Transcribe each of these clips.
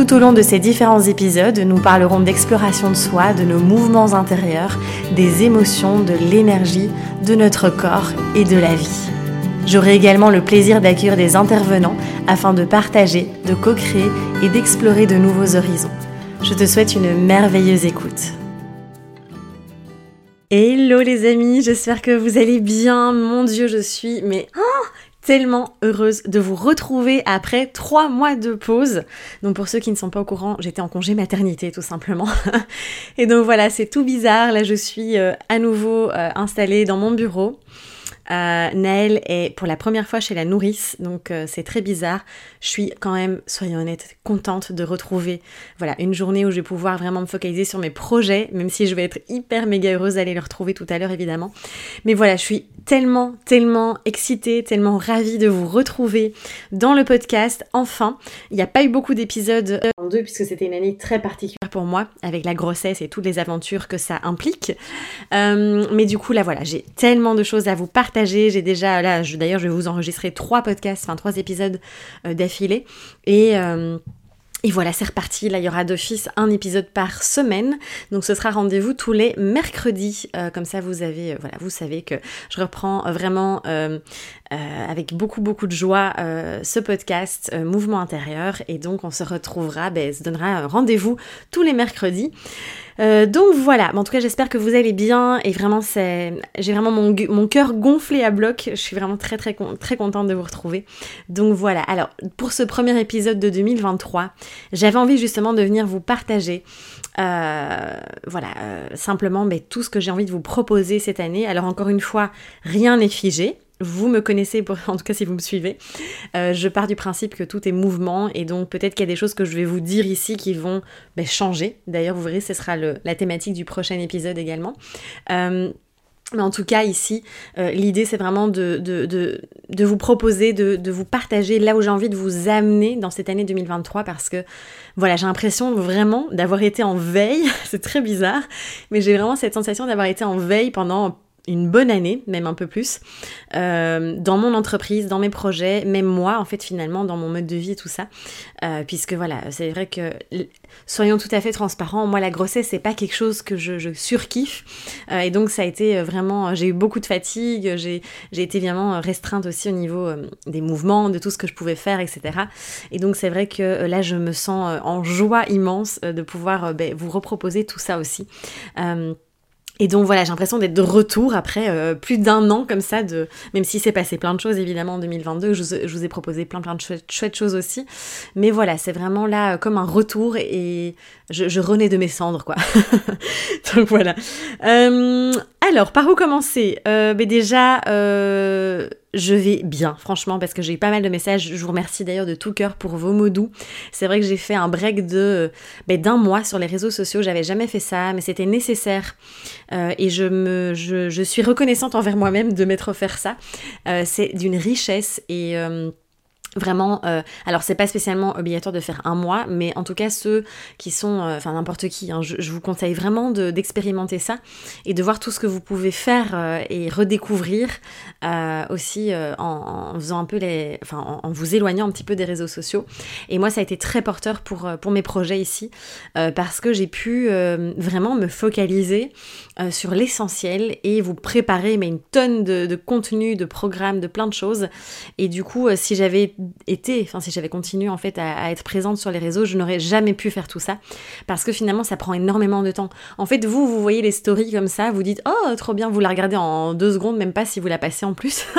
Tout au long de ces différents épisodes, nous parlerons d'exploration de soi, de nos mouvements intérieurs, des émotions, de l'énergie, de notre corps et de la vie. J'aurai également le plaisir d'accueillir des intervenants afin de partager, de co-créer et d'explorer de nouveaux horizons. Je te souhaite une merveilleuse écoute. Hello les amis, j'espère que vous allez bien. Mon Dieu, je suis mais oh, tellement heureuse de vous retrouver après trois mois de pause. Donc pour ceux qui ne sont pas au courant, j'étais en congé maternité tout simplement. Et donc voilà, c'est tout bizarre. Là, je suis euh, à nouveau euh, installée dans mon bureau. Euh, Naël est pour la première fois chez la nourrice, donc euh, c'est très bizarre. Je suis quand même, soyons honnêtes, contente de retrouver voilà, une journée où je vais pouvoir vraiment me focaliser sur mes projets, même si je vais être hyper méga heureuse d'aller le retrouver tout à l'heure évidemment. Mais voilà, je suis tellement, tellement excitée, tellement ravie de vous retrouver dans le podcast. Enfin, il n'y a pas eu beaucoup d'épisodes en deux puisque c'était une année très particulière pour moi avec la grossesse et toutes les aventures que ça implique. Euh, mais du coup, là voilà, j'ai tellement de choses à vous partager j'ai déjà, là, d'ailleurs, je vais vous enregistrer trois podcasts, enfin trois épisodes euh, d'affilée. Et. Euh, et voilà, c'est reparti. Là, il y aura d'office un épisode par semaine. Donc, ce sera rendez-vous tous les mercredis. Euh, comme ça, vous avez, voilà, vous savez que je reprends vraiment avec beaucoup, beaucoup de joie ce podcast Mouvement intérieur. Et donc, on se retrouvera, ben, se donnera rendez-vous tous les mercredis. Euh, donc voilà, en tout cas j'espère que vous allez bien et vraiment c'est, j'ai vraiment mon, mon cœur gonflé à bloc. Je suis vraiment très très très contente de vous retrouver. Donc voilà. Alors pour ce premier épisode de 2023, j'avais envie justement de venir vous partager. Euh, voilà, euh, simplement mais tout ce que j'ai envie de vous proposer cette année. Alors encore une fois, rien n'est figé vous me connaissez, en tout cas si vous me suivez, euh, je pars du principe que tout est mouvement et donc peut-être qu'il y a des choses que je vais vous dire ici qui vont ben, changer. D'ailleurs, vous verrez, ce sera la thématique du prochain épisode également. Euh, mais en tout cas, ici, euh, l'idée, c'est vraiment de, de, vous proposer, de, vous partager là où j'ai envie de vous amener dans cette année 2023 parce que, voilà, j'ai l'impression vraiment d'avoir été en veille. c'est très bizarre, mais j'ai vraiment cette sensation d'avoir été en veille pendant une bonne année, même un peu plus, euh, dans mon entreprise, dans mes projets, même moi, en fait, finalement, dans mon mode de vie et tout ça. Euh, puisque voilà, c'est vrai que, soyons tout à fait transparents, moi, la grossesse, c'est pas quelque chose que je, surkiffe. Euh, et donc, ça a été vraiment, j'ai eu beaucoup de fatigue, j'ai été vraiment restreinte aussi au niveau des mouvements, de tout ce que je pouvais faire, etc. Et donc, c'est vrai que là, je me sens en joie immense de pouvoir ben, vous reproposer tout ça aussi. Et donc voilà, j'ai l'impression d'être de retour après euh, plus d'un an comme ça, de même si c'est passé plein de choses évidemment en 2022, je vous, ai proposé plein plein de chouettes, choses aussi. Mais voilà, c'est vraiment là euh, comme un retour et je, renais de mes cendres quoi. donc voilà. Euh, alors, par où commencer? Euh, ben Déjà, euh, je vais bien, franchement, parce que j'ai eu pas mal de messages. Je vous remercie d'ailleurs de tout cœur pour vos mots doux. C'est vrai que j'ai fait un break de ben, d'un mois sur les réseaux sociaux. J'avais jamais fait ça, mais c'était nécessaire. Euh, et je, me, je, suis reconnaissante envers moi-même de m'être offert ça. C'est d'une richesse et Vraiment, euh, alors c'est pas spécialement obligatoire de faire un mois, mais en tout cas ceux qui sont, euh, enfin n'importe qui, hein, je, vous conseille vraiment d'expérimenter ça et de voir tout ce que vous pouvez faire euh, et redécouvrir aussi en, faisant un peu les, enfin en, vous éloignant un petit peu des réseaux sociaux. Et moi ça a été très porteur pour, pour mes projets ici parce que j'ai pu vraiment me focaliser sur l'essentiel et vous préparer mais une tonne de, de contenu, de programmes, de plein de choses. Et du coup si j'avais été, enfin si j'avais continué en fait à, être présente sur les réseaux, je n'aurais jamais pu faire tout ça parce que finalement ça prend énormément de temps. En fait, vous, vous voyez les stories comme ça, vous dites oh trop bien, vous la regardez en deux secondes, même pas si vous la passez en plus.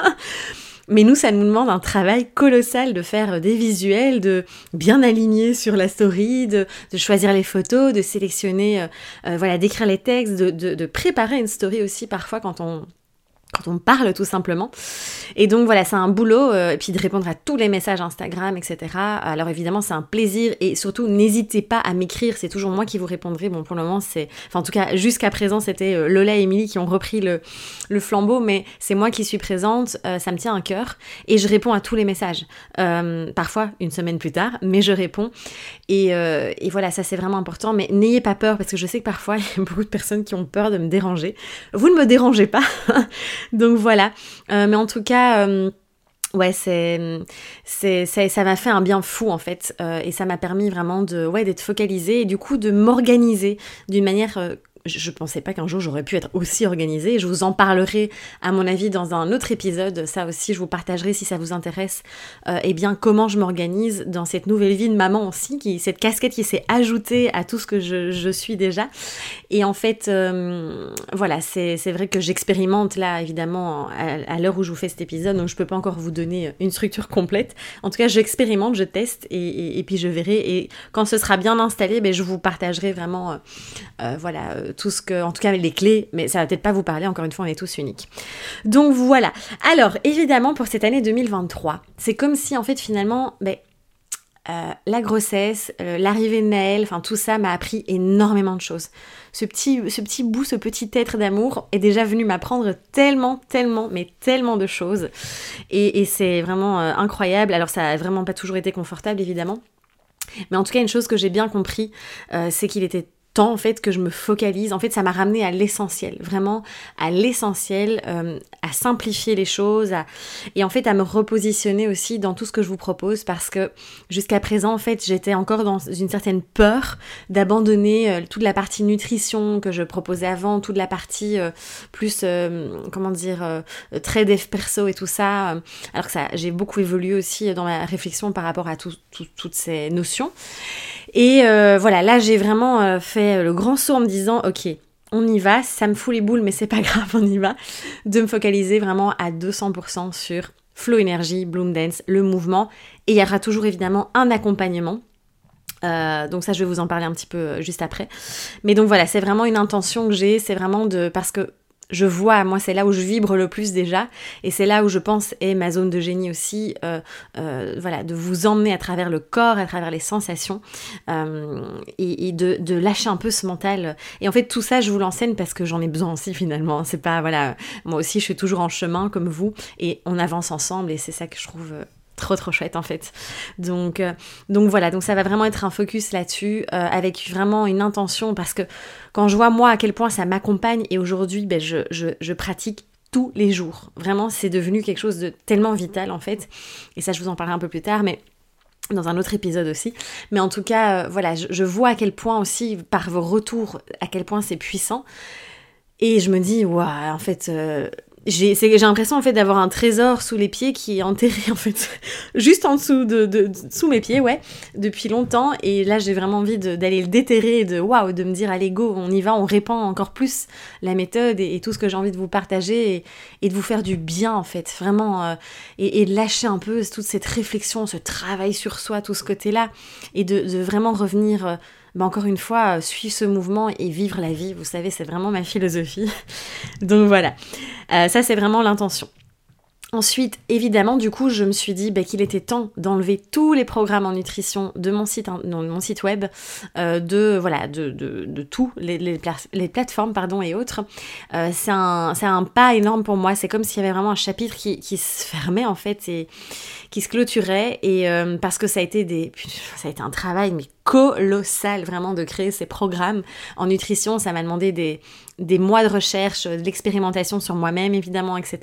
Mais nous, ça nous demande un travail colossal de faire des visuels, de bien aligner sur la story, de, choisir les photos, de sélectionner, euh, euh, voilà, d'écrire les textes, de, de, préparer une story aussi parfois quand on, quand on parle tout simplement. Et donc voilà, c'est un boulot, euh, et puis de répondre à tous les messages Instagram, etc. Alors évidemment, c'est un plaisir, et surtout, n'hésitez pas à m'écrire, c'est toujours moi qui vous répondrai. Bon, pour le moment, c'est... Enfin, en tout cas, jusqu'à présent, c'était euh, Lola et Émilie qui ont repris le, flambeau, mais c'est moi qui suis présente, euh, ça me tient à cœur, et je réponds à tous les messages. parfois, une semaine plus tard, mais je réponds. Et voilà, ça c'est vraiment important, mais n'ayez pas peur, parce que je sais que parfois, il y a beaucoup de personnes qui ont peur de me déranger. Vous ne me dérangez pas Donc voilà. Euh, mais en tout cas. Euh, ouais, c'est, c'est, ça m'a fait un bien fou en fait, euh, et ça m'a permis vraiment de, ouais, d'être focalisée et du coup de m'organiser d'une manière je pensais pas qu'un jour j'aurais pu être aussi organisée. Je vous en parlerai, à mon avis, dans un autre épisode. Ça aussi, je vous partagerai si ça vous intéresse. Euh, eh bien, comment je m'organise dans cette nouvelle vie de maman aussi, qui, cette casquette qui s'est ajoutée à tout ce que je, suis déjà. Et en fait, euh, voilà, c'est vrai que j'expérimente là, évidemment, à, l'heure où je vous fais cet épisode, donc je peux pas encore vous donner une structure complète. En tout cas, j'expérimente, je teste et, puis je verrai. Et quand ce sera bien installé, ben, je vous partagerai vraiment, euh, voilà tout ce que, en tout cas les clés, mais ça va peut-être pas vous parler, encore une fois, on est tous uniques. Donc voilà. Alors, évidemment, pour cette année 2023, c'est comme si, en fait, finalement, ben, euh, la grossesse, euh, l'arrivée de Naël, enfin tout ça m'a appris énormément de choses. Ce petit, ce petit bout, ce petit être d'amour est déjà venu m'apprendre tellement, tellement, mais tellement de choses. Et, c'est vraiment euh, incroyable. Alors ça a vraiment pas toujours été confortable, évidemment. Mais en tout cas, une chose que j'ai bien compris, c'est qu'il était temps en fait que je me focalise. En fait, ça m'a ramené à l'essentiel, vraiment à l'essentiel, euh, à simplifier les choses, et en fait à me repositionner aussi dans tout ce que je vous propose parce que jusqu'à présent, en fait, j'étais encore dans une certaine peur d'abandonner euh, toute la partie nutrition que je proposais avant, toute la partie euh, plus, comment dire, très dev perso et tout ça. alors que ça, j'ai beaucoup évolué aussi dans ma réflexion par rapport à toutes ces notions. Et voilà, là j'ai vraiment fait euh, le grand saut en me disant, ok, on y va, ça me fout les boules, mais c'est pas grave, on y va, de me focaliser vraiment à 200% sur Flow Energy, Bloom Dance, le mouvement, et il y aura toujours évidemment un accompagnement. Euh, donc ça, je vais vous en parler un petit peu euh, juste après. Mais donc voilà, c'est vraiment une intention que j'ai, c'est vraiment de parce que je vois, moi c'est là où je vibre le plus déjà, et c'est là où je pense est ma zone de génie aussi, euh, euh, voilà, de vous emmener à travers le corps, à travers les sensations, euh, et, de, lâcher un peu ce mental. Et en fait tout ça je vous l'enseigne parce que j'en ai besoin aussi finalement. C'est pas voilà, moi aussi je suis toujours en chemin comme vous, et on avance ensemble, et c'est ça que je trouve trop trop chouette en fait. Donc, donc voilà, donc ça va vraiment être un focus là-dessus avec vraiment une intention parce que quand je vois moi à quel point ça m'accompagne et aujourd'hui ben, je, pratique tous les jours. Vraiment, c'est devenu quelque chose de tellement vital en fait. Et ça, je vous en parlerai un peu plus tard, mais dans un autre épisode aussi. Mais en tout cas, euh, voilà, je, vois à quel point aussi, par vos retours, à quel point c'est puissant. Et je me dis, waouh, en fait, euh, j'ai l'impression en fait d'avoir un trésor sous les pieds qui est enterré en fait juste en dessous de, sous mes pieds ouais depuis longtemps. Et là j'ai vraiment envie d'aller le déterrer et de waouh de me dire allez go on y va on répand encore plus la méthode et, tout ce que j'ai envie de vous partager et, de vous faire du bien en fait. Vraiment euh, et, de lâcher un peu toute cette réflexion ce travail sur soi tout ce côté là et de, vraiment revenir euh, bah, encore une fois, euh, suivre ce mouvement et vivre la vie, vous savez, c'est vraiment ma philosophie. Donc voilà, euh, ça c'est vraiment l'intention. Ensuite, évidemment, du coup, je me suis dit bah, qu'il était temps d'enlever tous les programmes en nutrition de mon site, mon site web, euh, de voilà, de, de, de les, les, plateformes pardon et autres. C'est un, un, pas énorme pour moi. C'est comme s'il y avait vraiment un chapitre qui, qui, se fermait en fait et qui se clôturait. Et euh, parce que ça a été des, ça a été un travail mais colossal vraiment de créer ces programmes en nutrition. Ça m'a demandé des, des mois de recherche, de l'expérimentation sur moi-même évidemment, etc.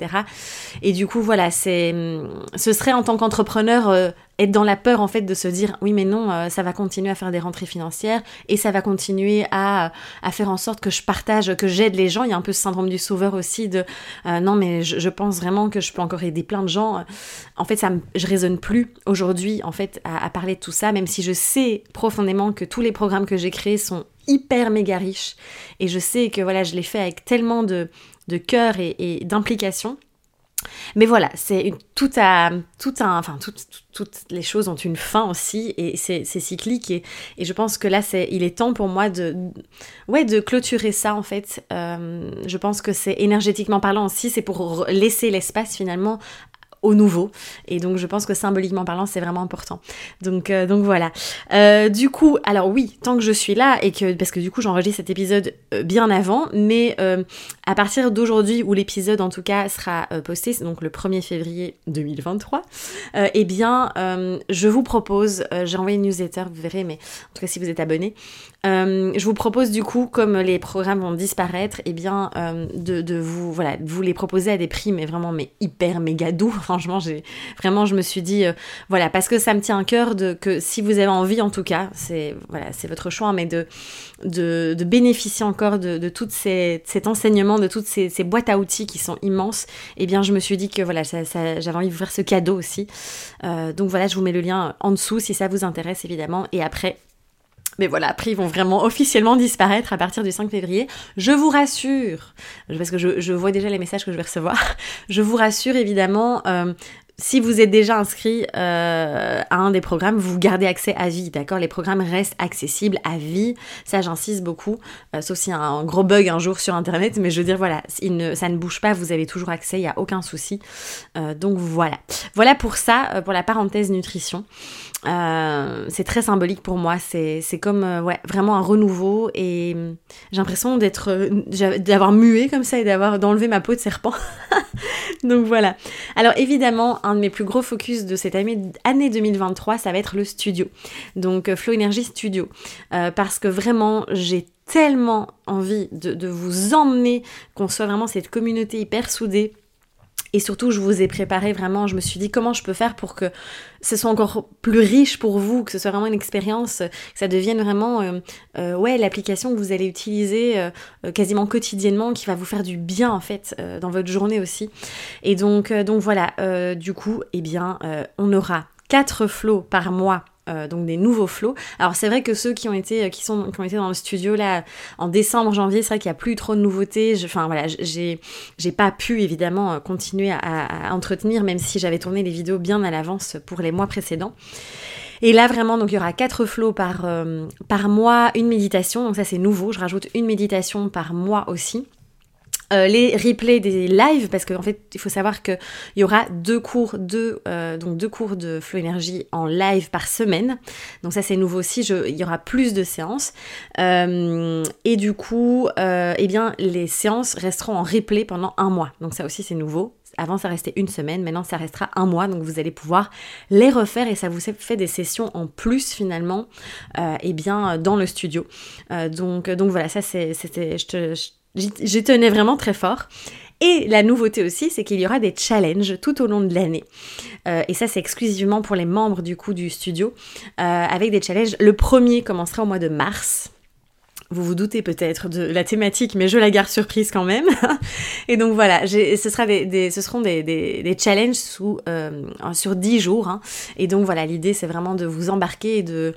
Et du coup voilà, c'est, ce serait en tant qu'entrepreneur euh, être dans la peur en fait de se dire oui mais non euh, ça va continuer à faire des rentrées financières et ça va continuer à, à faire en sorte que je partage que j'aide les gens. Il y a un peu ce syndrome du sauveur aussi de euh, non mais je, pense vraiment que je peux encore aider plein de gens. En fait ça je raisonne plus aujourd'hui en fait à, parler de tout ça même si je sais profondément que tous les programmes que j'ai créés sont hyper méga riches. Et je sais que voilà je l'ai fait avec tellement de, de cœur et d'implication Mais voilà, c'est tout à tout un, enfin toutes les choses ont une fin aussi et c'est cyclique et, et, je pense que là c'est il est temps pour moi de ouais de clôturer ça en fait. Euh, je pense que c'est énergétiquement parlant aussi, c'est pour laisser l'espace finalement au nouveau. Et donc je pense que symboliquement parlant, c'est vraiment important. Donc, euh, donc voilà. Euh, du coup, alors oui, tant que je suis là, et que parce que du coup j'enregistre cet épisode euh, bien avant, mais à partir d'aujourd'hui, où l'épisode en tout cas sera posté, donc le 1er février 2023, eh bien je vous propose, j'ai envoyé une newsletter, vous verrez, mais en tout cas si vous êtes abonné, je vous propose du coup, comme les programmes vont disparaître, eh bien de, de, vous, voilà, de vous les proposer à des prix, mais vraiment mais hyper méga doux franchement, j'ai vraiment, je me suis dit, euh, voilà, parce que ça me tient à cœur de que si vous avez envie, en tout cas, c'est voilà, c'est votre choix, mais de, de, bénéficier encore de, de tout cet enseignement, de toutes ces, boîtes à outils qui sont immenses. Et eh bien, je me suis dit que voilà, ça, j'avais envie de vous faire ce cadeau aussi. Euh, donc voilà, je vous mets le lien en dessous si ça vous intéresse évidemment. Et après, mais voilà, après, ils vont vraiment officiellement disparaître à partir du 5 février. Je vous rassure, parce que je, vois déjà les messages que je vais recevoir, je vous rassure évidemment, euh, si vous êtes déjà inscrit euh, à un des programmes, vous gardez accès à vie, d'accord? Les programmes restent accessibles à vie, ça j'insiste beaucoup, euh, sauf un gros bug un jour sur Internet, mais je veux dire, voilà, ça ne bouge pas, vous avez toujours accès, il n'y a aucun souci. Euh, donc voilà. Voilà pour ça, pour la parenthèse nutrition. C'est très symbolique pour moi, c'est comme ouais, vraiment un renouveau et j'ai l'impression d'avoir mué comme ça et d'avoir d'enlever ma peau de serpent. donc voilà. Alors évidemment, un de mes plus gros focus de cette année, 2023, ça va être le studio. Donc euh, Flow Energy Studio. Euh, parce que vraiment, j'ai tellement envie de vous emmener, qu'on soit vraiment cette communauté hyper soudée et surtout, je vous ai préparé vraiment, je me suis dit comment je peux faire pour que ce soit encore plus riche pour vous, que ce soit vraiment une expérience, que ça devienne vraiment euh, euh, ouais, l'application que vous allez utiliser euh, quasiment quotidiennement, qui va vous faire du bien en fait dans votre journée aussi. Et donc, donc voilà, du coup, eh bien, on aura 4 flots par mois euh, donc des nouveaux flots. Alors c'est vrai que ceux qui ont été euh, qui sont qui dans le studio là en décembre janvier, c'est vrai qu'il n'y a plus trop de nouveautés. Enfin voilà, j'ai j'ai pas pu évidemment euh, continuer à, entretenir même si j'avais tourné les vidéos bien à l'avance pour les mois précédents. Et là vraiment il y aura quatre flots par par mois, une méditation. Donc ça c'est nouveau. Je rajoute une méditation par mois aussi. Euh, les replays des lives parce qu'en fait il faut savoir qu'il y aura deux cours de euh, donc deux cours de flow énergie en live par semaine donc ça c'est nouveau aussi il y aura plus de séances euh, et du coup eh bien les séances resteront en replay pendant un mois donc ça aussi c'est nouveau avant, ça restait une semaine, maintenant, ça restera un mois. Donc, vous allez pouvoir les refaire et ça vous fait des sessions en plus, finalement, eh bien, dans le studio. donc, donc, voilà, ça, c'était. Je te, J'y tenais vraiment très fort. Et la nouveauté aussi, c'est qu'il y aura des challenges tout au long de l'année. Euh, et ça, c'est exclusivement pour les membres du coup du studio, euh, avec des challenges. Le premier commencera au mois de mars. Vous vous doutez peut-être de la thématique, mais je la garde surprise quand même. et donc voilà, ce, seront des, challenges euh, sur 10 jours. Hein. Et donc voilà, l'idée c'est vraiment de vous embarquer et de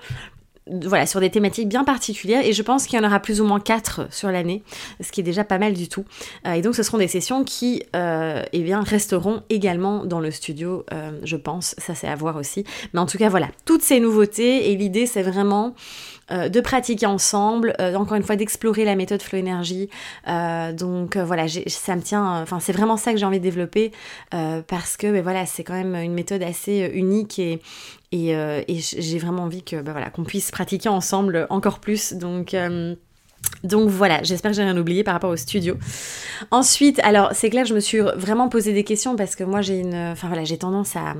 voilà, sur des thématiques bien particulières et je pense qu'il y en aura plus ou moins quatre sur l'année, ce qui est déjà pas mal du tout. Euh, et donc ce seront des sessions qui euh, eh bien, resteront également dans le studio, euh, je pense, ça c'est à voir aussi. Mais en tout cas voilà, toutes ces nouveautés et l'idée c'est vraiment euh, de pratiquer ensemble, euh, encore une fois d'explorer la méthode Flow Energy. Euh, donc voilà, ça me tient, enfin c'est vraiment ça que j'ai envie de développer parce que ben, voilà, c'est quand même une méthode assez unique et, j'ai vraiment envie que ben, voilà, qu'on puisse pratiquer ensemble encore plus. Donc donc voilà, j'espère que j'ai rien oublié par rapport au studio. Ensuite, alors c'est clair, je me suis vraiment posé des questions parce que moi j'ai une, enfin voilà, j'ai tendance à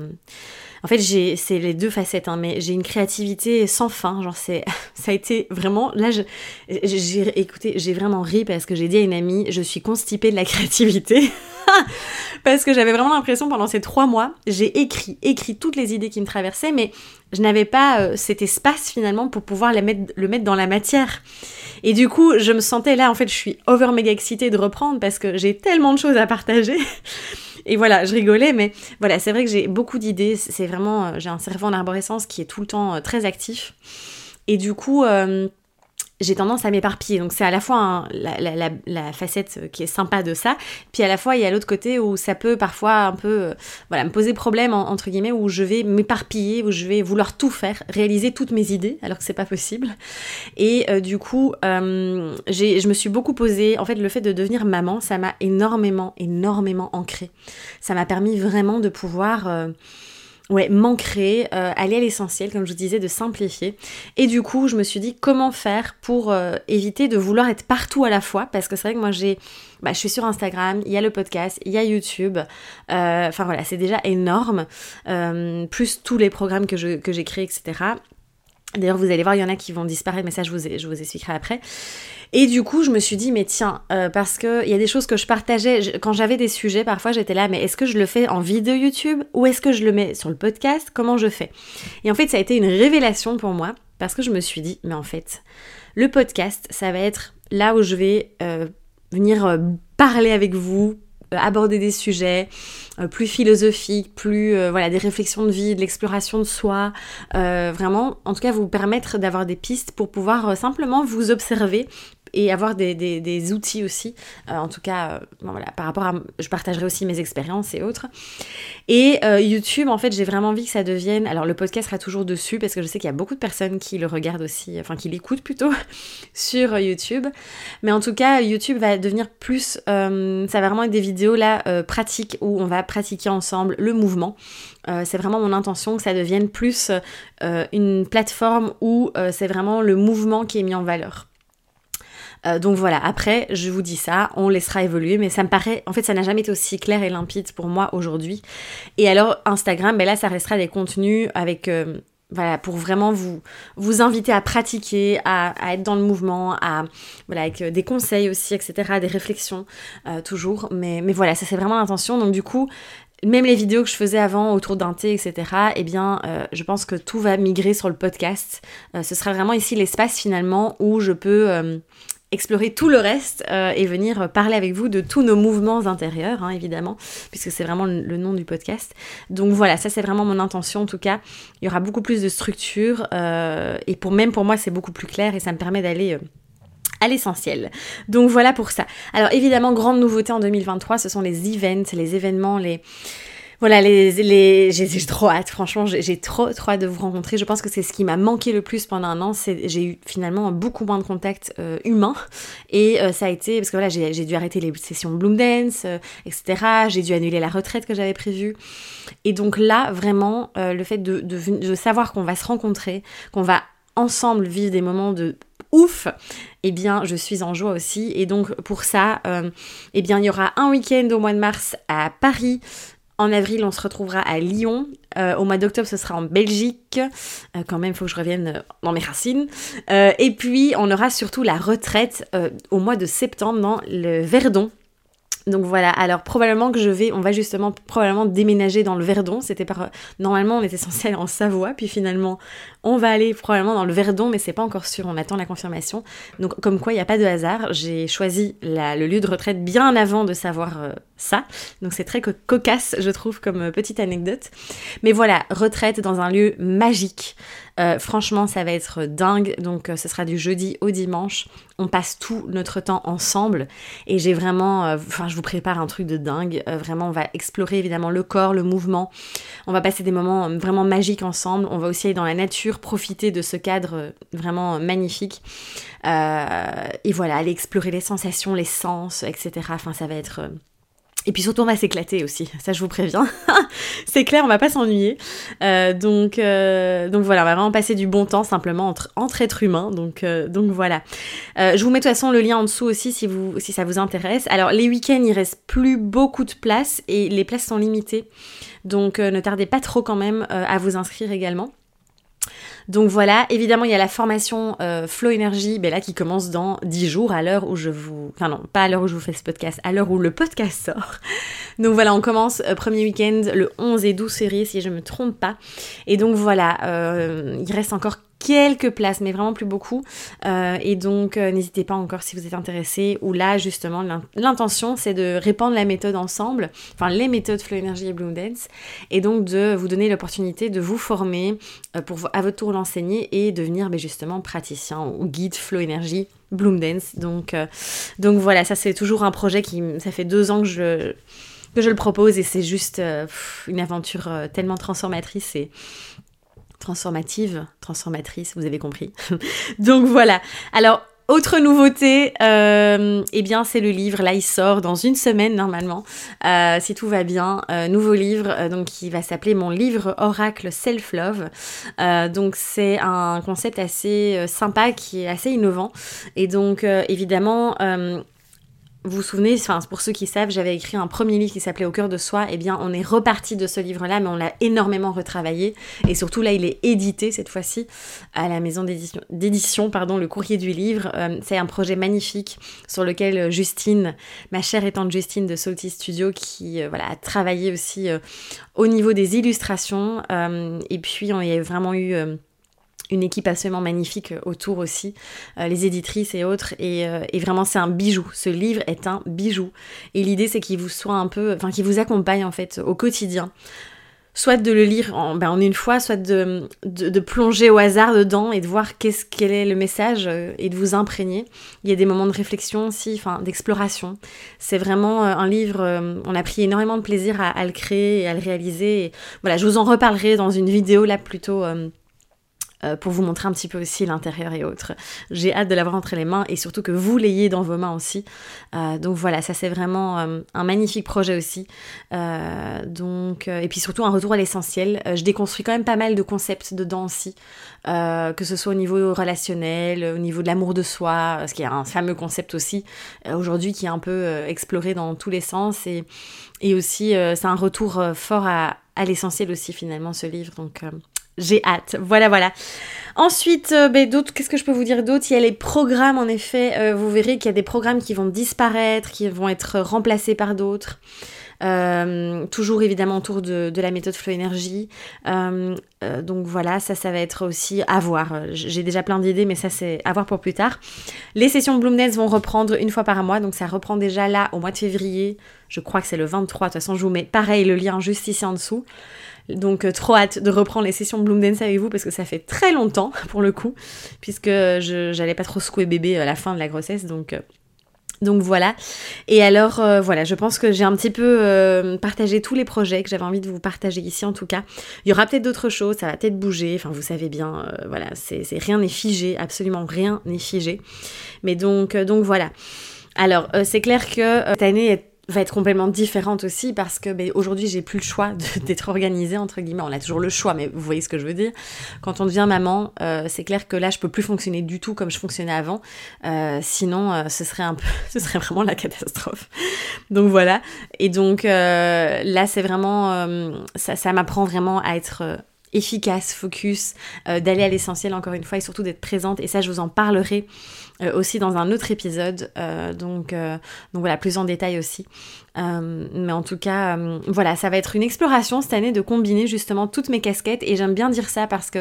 en fait, j'ai, c'est les deux facettes, hein, mais j'ai une créativité sans fin. Genre, c'est, ça a été vraiment. Là, j'ai, écouté, j'ai vraiment ri parce que j'ai dit à une amie, je suis constipée de la créativité. parce que j'avais vraiment l'impression pendant ces trois mois, j'ai écrit, écrit toutes les idées qui me traversaient, mais je n'avais pas euh, cet espace finalement pour pouvoir le mettre dans la matière. Et du coup, je me sentais là, en fait, je suis over méga excitée de reprendre parce que j'ai tellement de choses à partager. Et voilà, je rigolais, mais voilà, c'est vrai que j'ai beaucoup d'idées. C'est vraiment, euh, j'ai un cerveau en arborescence qui est tout le temps euh, très actif. Et du coup, j'ai tendance à m'éparpiller. Donc c'est à la fois la, facette qui est sympa de ça, puis à la fois il y a l'autre côté où ça peut parfois un peu euh, voilà, me poser problème entre guillemets, où je vais m'éparpiller, où je vais vouloir tout faire, réaliser toutes mes idées alors que c'est pas possible. Et euh, du coup, euh, je me suis beaucoup posé, en fait le fait de devenir maman, ça m'a énormément, énormément ancré. Ça m'a permis vraiment de pouvoir ouais, m'ancrer, euh, aller à l'essentiel, comme je vous disais, de simplifier. Et du coup, je me suis dit comment faire pour euh, éviter de vouloir être partout à la fois, parce que c'est vrai que moi j'ai, bah, je suis sur Instagram, il y a le podcast, il y a YouTube, euh, enfin voilà, c'est déjà énorme, plus tous les programmes que, je, que j'ai créés, etc. D'ailleurs, vous allez voir, il y en a qui vont disparaître, mais ça, je vous, expliquerai après. Et du coup, je me suis dit, mais tiens, euh, parce qu'il y a des choses que je partageais, quand j'avais des sujets, parfois j'étais là, mais est-ce que je le fais en vidéo YouTube ou est-ce que je le mets sur le podcast? Comment je fais? Et en fait, ça a été une révélation pour moi, parce que je me suis dit, mais en fait, le podcast, ça va être là où je vais euh, venir euh, parler avec vous, aborder des sujets plus philosophiques, plus voilà des réflexions de vie, de l'exploration de soi, vraiment en tout cas vous permettre d'avoir des pistes pour pouvoir simplement vous observer et avoir des, des, outils aussi. Euh, en tout cas, euh, voilà, par rapport à. Je partagerai aussi mes expériences et autres. Et euh, YouTube, en fait, j'ai vraiment envie que ça devienne. Alors, le podcast sera toujours dessus parce que je sais qu'il y a beaucoup de personnes qui le regardent aussi, enfin, qui l'écoutent plutôt sur YouTube. Mais en tout cas, YouTube va devenir plus. ça va vraiment être des vidéos là pratiques où on va pratiquer ensemble le mouvement. c'est vraiment mon intention que ça devienne plus une plateforme où c'est vraiment le mouvement qui est mis en valeur. Euh, donc voilà, après, je vous dis ça, on laissera évoluer, mais ça me paraît, en fait, ça n'a jamais été aussi clair et limpide pour moi aujourd'hui. Et alors, Instagram, ben là, ça restera des contenus avec... Euh, voilà, pour vraiment vous, vous inviter à pratiquer, à, être dans le mouvement, à, voilà, avec euh, des conseils aussi, etc., des réflexions, toujours. Mais, mais voilà, ça c'est vraiment l'intention. Donc du coup, même les vidéos que je faisais avant autour d'un thé, etc., eh bien, je pense que tout va migrer sur le podcast. ce sera vraiment ici l'espace finalement où je peux explorer tout le reste euh, et venir parler avec vous de tous nos mouvements intérieurs, hein, évidemment, puisque c'est vraiment le, nom du podcast. Donc voilà, ça c'est vraiment mon intention en tout cas. Il y aura beaucoup plus de structure euh, et pour même pour moi c'est beaucoup plus clair et ça me permet d'aller... Euh, à l'essentiel. Donc voilà pour ça. Alors évidemment, grande nouveauté en 2023, ce sont les events, les événements, les, voilà, les, les, j'ai trop hâte, franchement, j'ai trop, trop hâte de vous rencontrer. Je pense que c'est ce qui m'a manqué le plus pendant un an. J'ai eu finalement beaucoup moins de contacts euh, humains. Et euh, ça a été, parce que voilà, j'ai dû arrêter les sessions Bloom Dance, euh, etc. J'ai dû annuler la retraite que j'avais prévue. Et donc là, vraiment, le fait de, de, de savoir qu'on va se rencontrer, qu'on va ensemble vivre des moments de ouf, eh bien, je suis en joie aussi. Et donc, pour ça, eh bien, il y aura un week-end au mois de mars à Paris, en avril, on se retrouvera à Lyon. Euh, au mois d'octobre, ce sera en Belgique. Euh, quand même, il faut que je revienne euh, dans mes racines. et puis, on aura surtout la retraite au mois de septembre dans le Verdon. Donc voilà, alors probablement que je vais, on va justement probablement déménager dans le Verdon. C'était par, normalement on était censé aller en Savoie, puis finalement on va aller probablement dans le Verdon, mais c'est pas encore sûr, on attend la confirmation. Donc comme quoi il n'y a pas de hasard, j'ai choisi le lieu de retraite bien avant de savoir ça. Donc c'est très cocasse, je trouve, comme euh, petite anecdote. Mais voilà, retraite dans un lieu magique. Euh, franchement, ça va être dingue. Donc euh, ce sera du jeudi au dimanche. On passe tout notre temps ensemble. Et j'ai vraiment... Enfin, je vous prépare un truc de dingue. vraiment, on va explorer évidemment le corps, le mouvement. On va passer des moments vraiment magiques ensemble. On va aussi aller dans la nature, profiter de ce cadre vraiment magnifique. et voilà, aller explorer les sensations, les sens, etc. Enfin, ça va être et puis surtout, on va s'éclater aussi, ça je vous préviens. c'est clair, on va pas s'ennuyer. Euh, donc, euh, donc voilà, on va vraiment passer du bon temps simplement entre, entre êtres humains. Donc, euh, donc voilà. je vous mets de toute façon le lien en dessous aussi si, vous, si ça vous intéresse. Alors les week-ends, il reste plus beaucoup de places et les places sont limitées. Donc ne tardez pas trop quand même à vous inscrire également. Donc voilà, évidemment, il y a la formation euh, Flow Energy, ben là, qui commence dans 10 jours, à l'heure où je vous... Enfin non, pas à l'heure où je vous fais ce podcast, à l'heure où le podcast sort. Donc voilà, on commence euh, premier week-end le 11 et 12 février, si je me trompe pas. Et donc voilà, euh, il reste encore quelques places, mais vraiment plus beaucoup. Euh, et donc, euh, n'hésitez pas encore si vous êtes intéressé. Ou là, justement, l'intention, c'est de répandre la méthode ensemble, enfin les méthodes Flow Energy et Bloom Dance, et donc de vous donner l'opportunité de vous former euh, pour à votre tour l'enseigner et devenir ben, justement praticien ou guide Flow Energy. Bloom Dance. Donc, donc voilà, ça c'est toujours un projet qui, ça fait deux ans que je, que je le propose et c'est juste une aventure tellement transformatrice et transformative, transformatrice, vous avez compris. Donc voilà. Alors, autre nouveauté, euh, eh bien c'est le livre. Là, il sort dans une semaine normalement, euh, si tout va bien. Euh, nouveau livre, donc qui va s'appeler mon livre Oracle Self Love. donc c'est un concept assez sympa, qui est assez innovant. Et donc évidemment, vous vous souvenez, enfin pour ceux qui savent, j'avais écrit un premier livre qui s'appelait Au cœur de soi. Eh bien, on est reparti de ce livre-là, mais on l'a énormément retravaillé. Et surtout, là, il est édité cette fois-ci à la maison d'édition, pardon, le courrier du livre. Euh, c'est un projet magnifique sur lequel euh, Justine, ma chère étante Justine de Salty Studio, qui euh, voilà, a travaillé aussi au niveau des illustrations. et puis, on y a vraiment eu une équipe absolument magnifique euh, autour aussi, euh, les éditrices et autres. Euh, et, vraiment, c'est un bijou. Ce livre est un bijou. Et l'idée, c'est qu'il vous soit un peu, enfin, qu'il vous accompagne en fait au quotidien. Soit de le lire en, ben, une fois, soit de, de, plonger au hasard dedans et de voir qu'est-ce, quel est le message et de vous imprégner. Il y a des moments de réflexion aussi, enfin d'exploration. C'est vraiment un livre, on a pris énormément de plaisir à, le créer et à le réaliser. Et voilà, je vous en reparlerai dans une vidéo là plutôt pour vous montrer un petit peu aussi l'intérieur et autres. J'ai hâte de l'avoir entre les mains et surtout que vous l'ayez dans vos mains aussi. Euh, donc voilà, ça c'est vraiment euh, un magnifique projet aussi. donc, et puis surtout un retour à l'essentiel. je déconstruis quand même pas mal de concepts dedans aussi, que ce soit au niveau relationnel, au niveau de l'amour de soi, ce qui est un fameux concept aussi aujourd'hui qui est un peu exploré dans tous les sens et, et aussi c'est un retour fort à, à l'essentiel aussi finalement ce livre. Donc j'ai hâte. Voilà, voilà. Ensuite, euh, ben, qu'est-ce que je peux vous dire d'autre? Il y a les programmes, en effet. Euh, vous verrez qu'il y a des programmes qui vont disparaître, qui vont être remplacés par d'autres. Euh, toujours évidemment autour de, la méthode Flow Energy. donc voilà, ça, ça va être aussi à voir. J'ai déjà plein d'idées, mais ça, c'est à voir pour plus tard. Les sessions Bloom vont reprendre une fois par mois, donc ça reprend déjà là au mois de février. Je crois que c'est le 23. De toute façon, je vous mets pareil le lien juste ici en dessous. Donc euh, trop hâte de reprendre les sessions Bloom Dance avec vous parce que ça fait très longtemps pour le coup, puisque j'allais pas trop secouer bébé à la fin de la grossesse, donc euh, donc voilà. Et alors euh, voilà, je pense que j'ai un petit peu partagé tous les projets que j'avais envie de vous partager ici en tout cas. Il y aura peut-être d'autres choses, ça va peut-être bouger. Enfin vous savez bien, voilà, c'est rien n'est figé, absolument rien n'est figé. Mais donc donc voilà. Alors c'est clair que cette année est va être complètement différente aussi parce que ben, aujourd'hui j'ai plus le choix d'être organisée entre guillemets. On a toujours le choix mais vous voyez ce que je veux dire. Quand on devient maman euh, c'est clair que là je peux plus fonctionner du tout comme je fonctionnais avant. Euh, sinon euh, ce serait un peu ce serait vraiment la catastrophe. Donc voilà. Et donc là c'est vraiment ça, ça m'apprend vraiment à être efficace, focus, d'aller à l'essentiel encore une fois et surtout d'être présente. Et ça, je vous en parlerai euh, aussi dans un autre épisode. Euh, donc, euh, donc voilà, plus en détail aussi. mais en tout cas, voilà, ça va être une exploration cette année de combiner justement toutes mes casquettes. Et j'aime bien dire ça parce que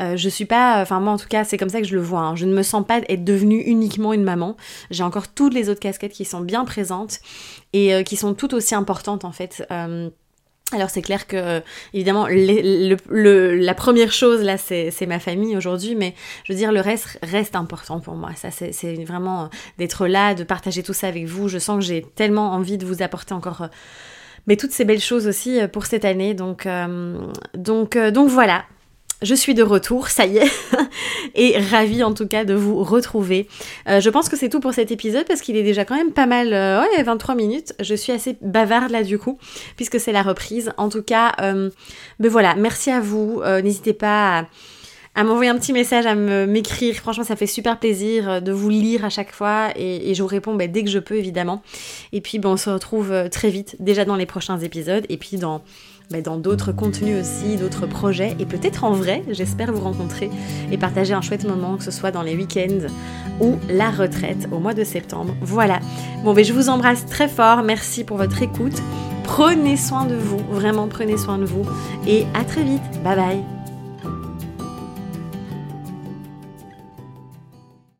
je suis pas, enfin moi en tout cas c'est comme ça que je le vois, hein. je ne me sens pas être devenue uniquement une maman, j'ai encore toutes les autres casquettes qui sont bien présentes et qui sont toutes aussi importantes en fait. Alors c'est clair que évidemment la première chose là c'est ma famille aujourd'hui mais je veux dire le reste reste important pour moi. Ça c'est vraiment euh, d'être là de partager tout ça avec vous. Je sens que j'ai tellement envie de vous apporter encore euh, mais toutes ces belles choses aussi euh, pour cette année. Donc donc donc voilà je suis de retour, ça y est, et ravie en tout cas de vous retrouver. Euh, je pense que c'est tout pour cet épisode parce qu'il est déjà quand même pas mal, euh, ouais, 23 minutes. Je suis assez bavarde là du coup, puisque c'est la reprise. En tout cas, euh, ben voilà, merci à vous. N'hésitez pas à, m'envoyer un petit message, à m'écrire. Franchement, ça fait super plaisir de vous lire à chaque fois et, je vous réponds ben, dès que je peux évidemment. Et puis, ben, on se retrouve très vite, déjà dans les prochains épisodes et puis dans mais dans d'autres contenus aussi, d'autres projets, et peut-être en vrai, j'espère vous rencontrer et partager un chouette moment, que ce soit dans les week-ends ou la retraite au mois de septembre. Voilà. Bon, ben je vous embrasse très fort, merci pour votre écoute. Prenez soin de vous, vraiment prenez soin de vous, et à très vite. Bye bye.